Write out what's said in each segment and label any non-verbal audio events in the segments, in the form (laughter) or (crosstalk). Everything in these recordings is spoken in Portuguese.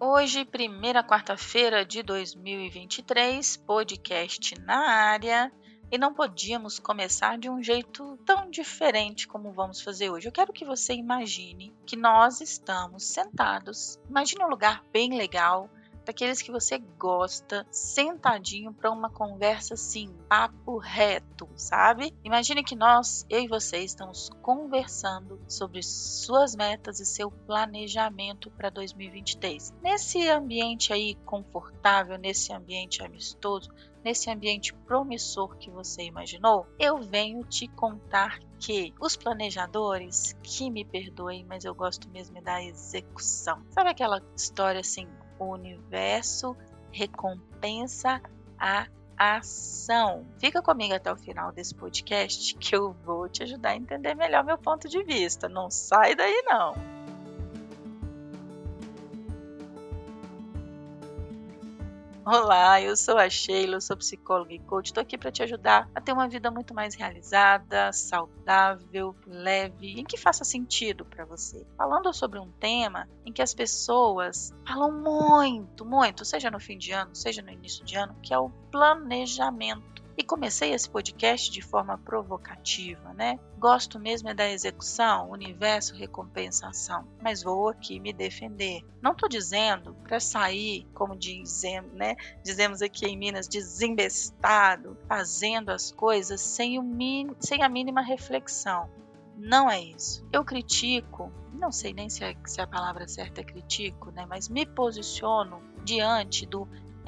Hoje, primeira quarta-feira de 2023, podcast na área. E não podíamos começar de um jeito tão diferente como vamos fazer hoje. Eu quero que você imagine que nós estamos sentados. Imagine um lugar bem legal, daqueles que você gosta, sentadinho para uma conversa assim, papo reto, sabe? Imagine que nós, eu e você, estamos conversando sobre suas metas e seu planejamento para 2023. Nesse ambiente aí confortável, nesse ambiente amistoso, nesse ambiente promissor que você imaginou, eu venho te contar que os planejadores, que me perdoem, mas eu gosto mesmo é da execução. Sabe aquela história assim, o universo recompensa a ação. Fica comigo até o final desse podcast que eu vou te ajudar a entender melhor meu ponto de vista. Não sai daí não. Olá, eu sou a Sheila, sou psicóloga e coach. Estou aqui para te ajudar a ter uma vida muito mais realizada, saudável, leve, em que faça sentido para você. Falando sobre um tema em que as pessoas falam muito, muito, seja no fim de ano, seja no início de ano, que é o planejamento. E comecei esse podcast de forma provocativa, né? Gosto mesmo é da execução, universo, recompensação, mas vou aqui me defender. Não estou dizendo para sair, como dizemos, né? Dizemos aqui em Minas, desembestado, fazendo as coisas sem, o sem a mínima reflexão. Não é isso. Eu critico, não sei nem se, é, se a palavra certa é critico, né? Mas me posiciono diante do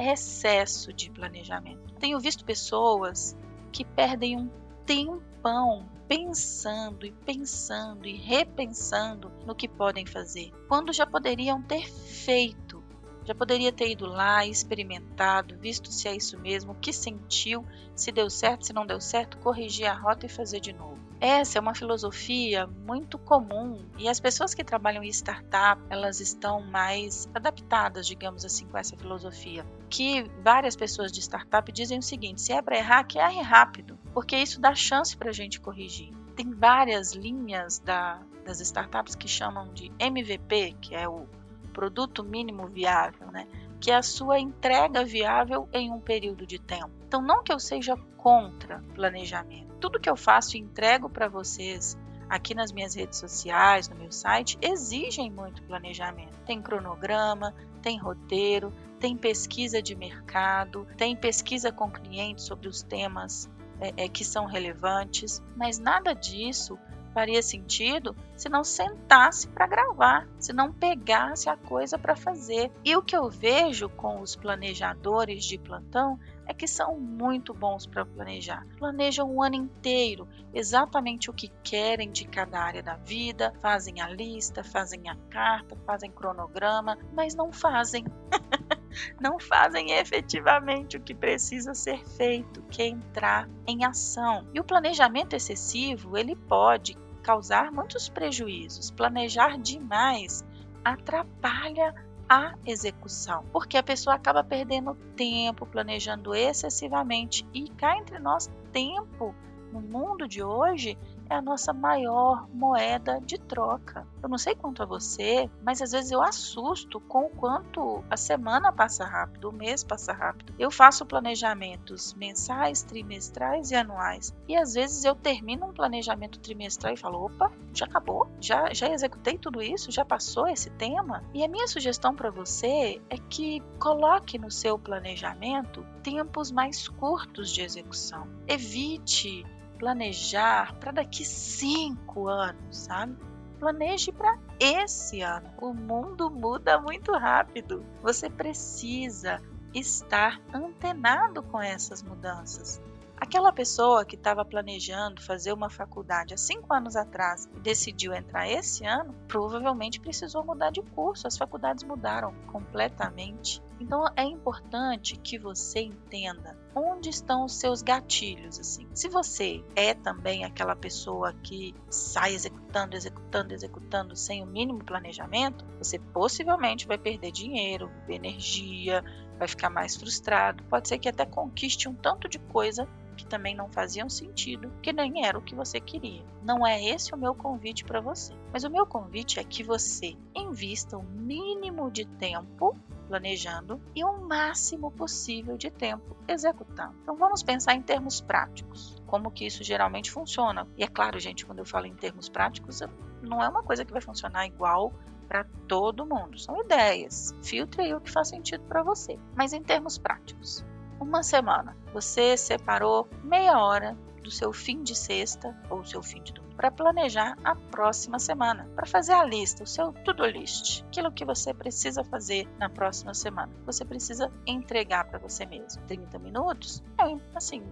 excesso de planejamento. Tenho visto pessoas que perdem um tempão pensando e pensando e repensando no que podem fazer, quando já poderiam ter feito. Já poderia ter ido lá, experimentado, visto se é isso mesmo, o que sentiu, se deu certo, se não deu certo, corrigir a rota e fazer de novo. Essa é uma filosofia muito comum e as pessoas que trabalham em startup, elas estão mais adaptadas, digamos assim, com essa filosofia. Que várias pessoas de startup dizem o seguinte: se é para errar, que erre rápido, porque isso dá chance para a gente corrigir. Tem várias linhas da, das startups que chamam de MVP, que é o produto mínimo viável, né? que é a sua entrega viável em um período de tempo. Então, não que eu seja contra planejamento, tudo que eu faço e entrego para vocês aqui nas minhas redes sociais, no meu site, exigem muito planejamento. Tem cronograma, tem roteiro, tem pesquisa de mercado, tem pesquisa com clientes sobre os temas é, é, que são relevantes, mas nada disso faria sentido se não sentasse para gravar, se não pegasse a coisa para fazer. E o que eu vejo com os planejadores de plantão é que são muito bons para planejar. Planejam o ano inteiro, exatamente o que querem de cada área da vida, fazem a lista, fazem a carta, fazem cronograma, mas não fazem. (laughs) não fazem efetivamente o que precisa ser feito, que é entrar em ação. E o planejamento excessivo, ele pode causar muitos prejuízos. Planejar demais atrapalha a execução, porque a pessoa acaba perdendo tempo planejando excessivamente e cá entre nós tempo no mundo de hoje é a nossa maior moeda de troca. Eu não sei quanto a você, mas às vezes eu assusto com o quanto a semana passa rápido, o mês passa rápido. Eu faço planejamentos mensais, trimestrais e anuais. E às vezes eu termino um planejamento trimestral e falo: opa, já acabou? Já, já executei tudo isso? Já passou esse tema? E a minha sugestão para você é que coloque no seu planejamento tempos mais curtos de execução. Evite planejar para daqui cinco anos, sabe? Planeje para esse ano. O mundo muda muito rápido. Você precisa estar antenado com essas mudanças. Aquela pessoa que estava planejando fazer uma faculdade há cinco anos atrás e decidiu entrar esse ano, provavelmente precisou mudar de curso. As faculdades mudaram completamente Então é importante que você entenda onde estão os seus gatilhos assim. Se você é também aquela pessoa que sai executando, executando, executando sem o mínimo planejamento, você possivelmente vai perder dinheiro, energia, vai ficar mais frustrado, pode ser que até conquiste um tanto de coisa que também não faziam sentido, que nem era o que você queria. Não é esse o meu convite para você. Mas o meu convite é que você invista o mínimo de tempo planejando e o máximo possível de tempo executando. Então vamos pensar em termos práticos, como que isso geralmente funciona. E é claro, gente, quando eu falo em termos práticos, não é uma coisa que vai funcionar igual para todo mundo. São ideias. Filtre aí o que faz sentido para você. Mas em termos práticos, uma semana, você separou meia hora do seu fim de sexta ou seu fim de domingo para planejar a próxima semana, para fazer a lista, o seu to-do list, aquilo que você precisa fazer na próxima semana. Você precisa entregar para você mesmo. 30 minutos? É, assim,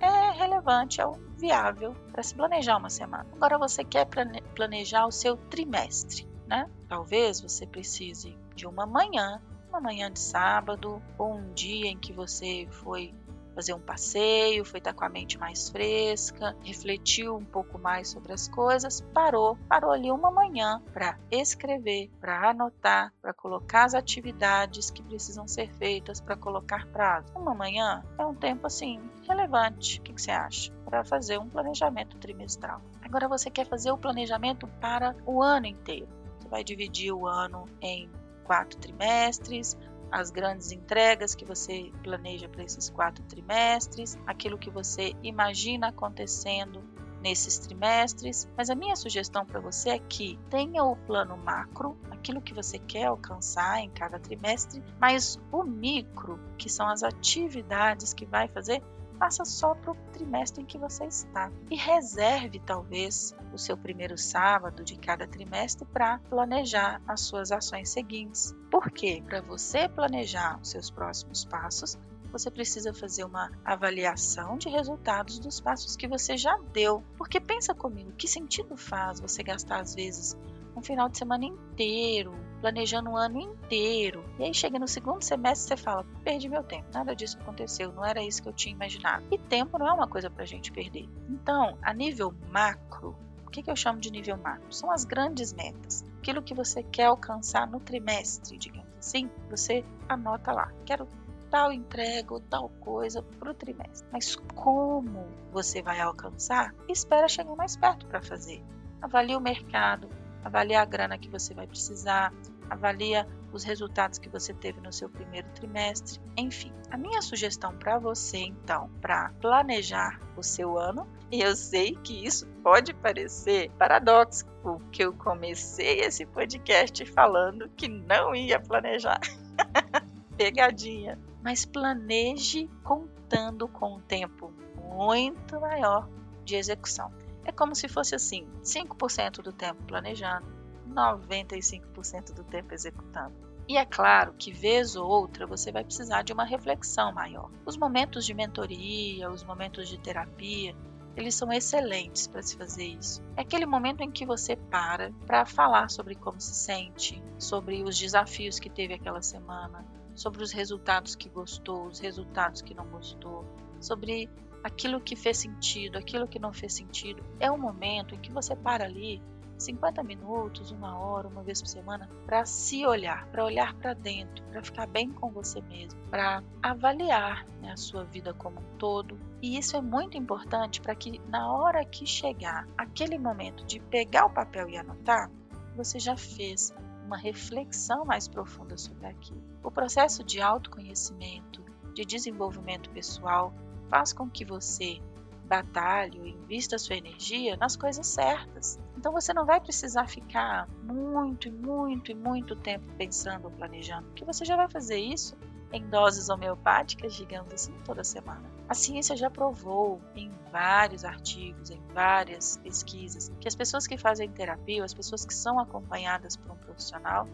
é relevante, é viável para se planejar uma semana. Agora você quer planejar o seu trimestre, né? Talvez você precise de uma manhã uma manhã de sábado ou um dia em que você foi fazer um passeio, foi estar com a mente mais fresca, refletiu um pouco mais sobre as coisas, parou, parou ali uma manhã para escrever, para anotar, para colocar as atividades que precisam ser feitas, para colocar prazo. Uma manhã é um tempo assim relevante. O que, que você acha? Para fazer um planejamento trimestral. Agora você quer fazer o planejamento para o ano inteiro. Você vai dividir o ano em quatro trimestres, as grandes entregas que você planeja para esses quatro trimestres, aquilo que você imagina acontecendo nesses trimestres. Mas a minha sugestão para você é que tenha o plano macro, aquilo que você quer alcançar em cada trimestre, mas o micro, que são as atividades que vai fazer faça só para o trimestre em que você está. E reserve, talvez, o seu primeiro sábado de cada trimestre para planejar as suas ações seguintes. Por quê? Para você planejar os seus próximos passos, você precisa fazer uma avaliação de resultados dos passos que você já deu. Porque pensa comigo, que sentido faz você gastar às vezes um final de semana inteiro, planejando um ano inteiro. E aí chega no segundo semestre você fala: perdi meu tempo, nada disso aconteceu, não era isso que eu tinha imaginado. E tempo não é uma coisa para a gente perder. Então, a nível macro, o que, que eu chamo de nível macro? São as grandes metas. Aquilo que você quer alcançar no trimestre, digamos assim, você anota lá. Quero tal entrega ou tal coisa para o trimestre. Mas como você vai alcançar? Espera chegar mais perto para fazer. Avalie o mercado, avalia a grana que você vai precisar, avalia os resultados que você teve no seu primeiro trimestre, enfim. A minha sugestão para você, então, para planejar o seu ano, e eu sei que isso pode parecer paradoxo, porque eu comecei esse podcast falando que não ia planejar. (laughs) Pegadinha. Mas planeje contando com um tempo muito maior de execução. É como se fosse assim: 5% do tempo planejando, 95% do tempo executando. E é claro que, vez ou outra, você vai precisar de uma reflexão maior. Os momentos de mentoria, os momentos de terapia, eles são excelentes para se fazer isso. É aquele momento em que você para para falar sobre como se sente, sobre os desafios que teve aquela semana, sobre os resultados que gostou, os resultados que não gostou, sobre aquilo que fez sentido, aquilo que não fez sentido. É um momento em que você para ali 50 minutos, uma hora, uma vez por semana, para se olhar, para olhar para dentro, para ficar bem com você mesmo, para avaliar né, a sua vida como um todo. E isso é muito importante para que na hora que chegar aquele momento de pegar o papel e anotar, você já fez uma reflexão mais profunda sobre aquilo. O processo de autoconhecimento, de desenvolvimento pessoal, faz com que você batalhe ou invista sua energia nas coisas certas. Então você não vai precisar ficar muito, muito e muito tempo pensando ou planejando, porque você já vai fazer isso em doses homeopáticas, digamos assim, toda semana. A ciência já provou em vários artigos, em várias pesquisas, que as pessoas que fazem terapia, as pessoas que são acompanhadas por um profissional,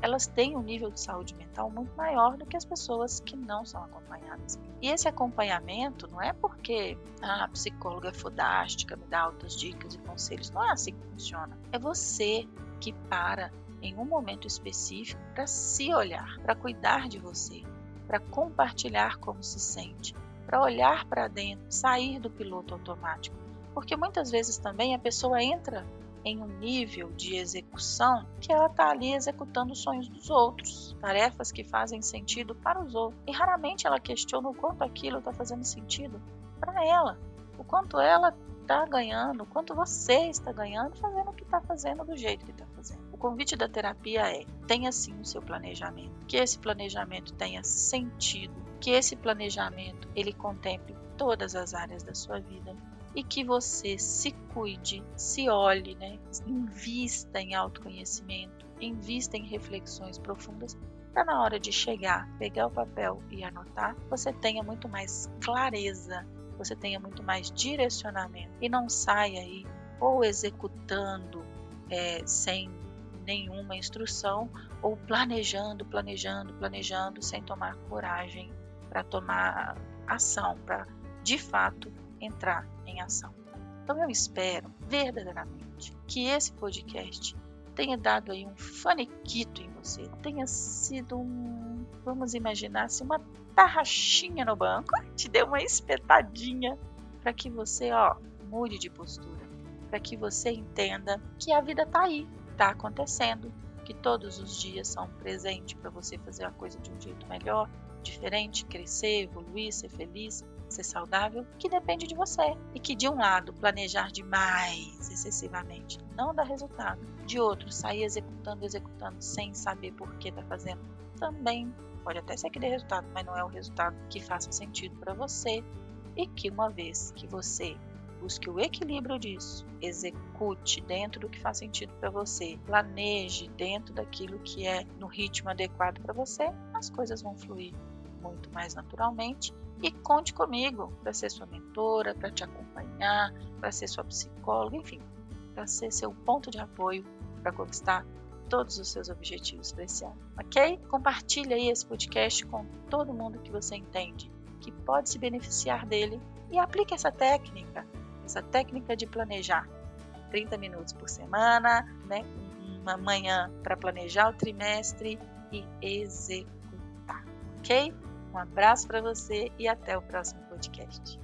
elas têm um nível de saúde mental muito maior do que as pessoas que não são acompanhadas. E esse acompanhamento não é porque ah, a psicóloga é fodástica, me dá altas dicas e conselhos. Não é assim que funciona. É você que para em um momento específico para se olhar, para cuidar de você, para compartilhar como se sente, para olhar para dentro, sair do piloto automático. Porque muitas vezes também a pessoa entra em um nível de execução que ela está ali executando os sonhos dos outros, tarefas que fazem sentido para os outros. E raramente ela questiona o quanto aquilo está fazendo sentido para ela, o quanto ela está ganhando, o quanto você está ganhando fazendo o que está fazendo do jeito que está fazendo. O convite da terapia é: tenha sim o seu planejamento, que esse planejamento tenha sentido, que esse planejamento ele contemple todas as áreas da sua vida e que você se cuide, se olhe, né? invista em autoconhecimento, invista em reflexões profundas para na hora de chegar, pegar o papel e anotar, você tenha muito mais clareza você tenha muito mais direcionamento e não saia aí ou executando é, sem nenhuma instrução ou planejando, planejando, planejando sem tomar coragem para tomar ação, para de fato entrar em ação. Então eu espero verdadeiramente que esse podcast tenha dado aí um fanequito em você, tenha sido um, vamos imaginar assim, uma tarraxinha no banco, (laughs) te deu uma espetadinha para que você, ó, mude de postura, para que você entenda que a vida tá aí, tá acontecendo, que todos os dias são um presente para você fazer a coisa de um jeito melhor, diferente, crescer, evoluir, ser feliz, ser saudável, que depende de você. E que de um lado, planejar demais, excessivamente, não dá resultado. De outro, sair executando, executando sem saber por que está fazendo, também pode até ser que dê resultado, mas não é o resultado que faça sentido para você. E que uma vez que você busque o equilíbrio disso, execute dentro do que faz sentido para você, planeje dentro daquilo que é no ritmo adequado para você, as coisas vão fluir muito mais naturalmente. E conte comigo para ser sua mentora, para te acompanhar, para ser sua psicóloga, enfim, para ser seu ponto de apoio para conquistar todos os seus objetivos para esse ano, ok? Compartilhe aí esse podcast com todo mundo que você entende que pode se beneficiar dele e aplique essa técnica, essa técnica de planejar 30 minutos por semana, né? Uma manhã para planejar o trimestre e executar, ok? Um abraço para você e até o próximo podcast.